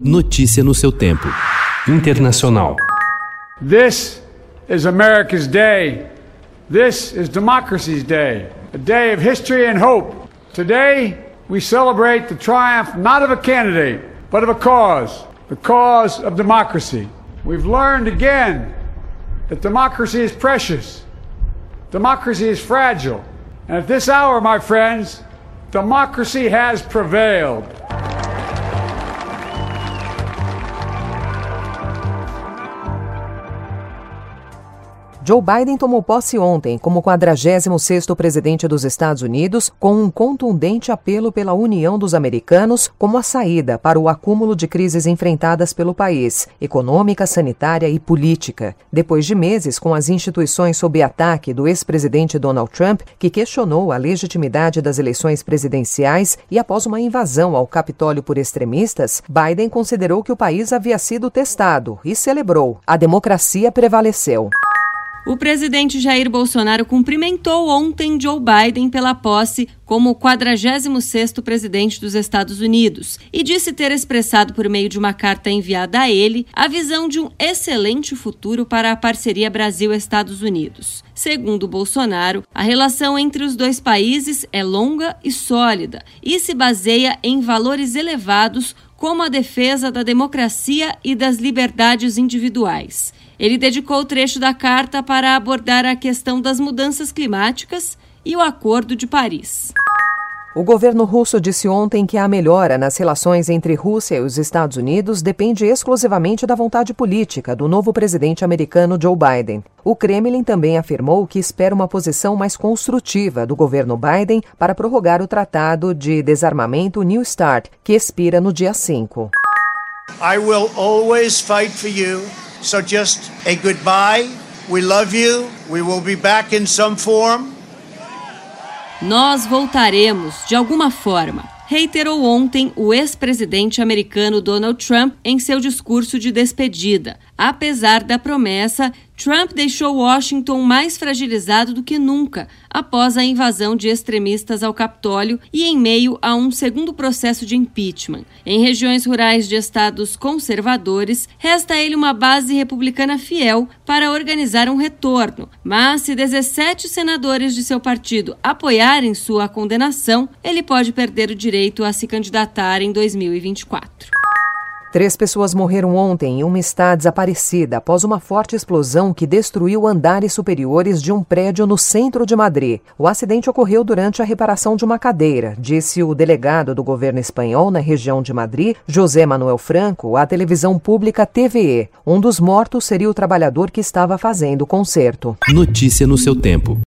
Notícia no seu tempo. Internacional. This is America's day. This is democracy's day. A day of history and hope. Today, we celebrate the triumph not of a candidate, but of a cause the cause of democracy. We've learned again that democracy is precious, democracy is fragile. And at this hour, my friends, democracy has prevailed. Joe Biden tomou posse ontem como 46º presidente dos Estados Unidos, com um contundente apelo pela união dos americanos como a saída para o acúmulo de crises enfrentadas pelo país, econômica, sanitária e política. Depois de meses com as instituições sob ataque do ex-presidente Donald Trump, que questionou a legitimidade das eleições presidenciais e após uma invasão ao Capitólio por extremistas, Biden considerou que o país havia sido testado e celebrou. A democracia prevaleceu. O presidente Jair Bolsonaro cumprimentou ontem Joe Biden pela posse como 46º presidente dos Estados Unidos e disse ter expressado por meio de uma carta enviada a ele a visão de um excelente futuro para a parceria Brasil-Estados Unidos. Segundo Bolsonaro, a relação entre os dois países é longa e sólida e se baseia em valores elevados como a defesa da democracia e das liberdades individuais. Ele dedicou o trecho da carta para abordar a questão das mudanças climáticas e o Acordo de Paris. O governo russo disse ontem que a melhora nas relações entre Rússia e os Estados Unidos depende exclusivamente da vontade política do novo presidente americano Joe Biden. O Kremlin também afirmou que espera uma posição mais construtiva do governo Biden para prorrogar o tratado de desarmamento New START, que expira no dia 5. I will always fight for you. So just a goodbye. We love you. We will be back in some form. Nós voltaremos de alguma forma reiterou ontem o ex-presidente americano Donald Trump em seu discurso de despedida. Apesar da promessa, Trump deixou Washington mais fragilizado do que nunca após a invasão de extremistas ao Capitólio e em meio a um segundo processo de impeachment. Em regiões rurais de estados conservadores, resta a ele uma base republicana fiel para organizar um retorno. Mas se 17 senadores de seu partido apoiarem sua condenação, ele pode perder o direito a se candidatar em 2024. Três pessoas morreram ontem e uma está desaparecida após uma forte explosão que destruiu andares superiores de um prédio no centro de Madrid. O acidente ocorreu durante a reparação de uma cadeira, disse o delegado do governo espanhol na região de Madrid, José Manuel Franco, à televisão pública TVE. Um dos mortos seria o trabalhador que estava fazendo o concerto. Notícia no seu tempo.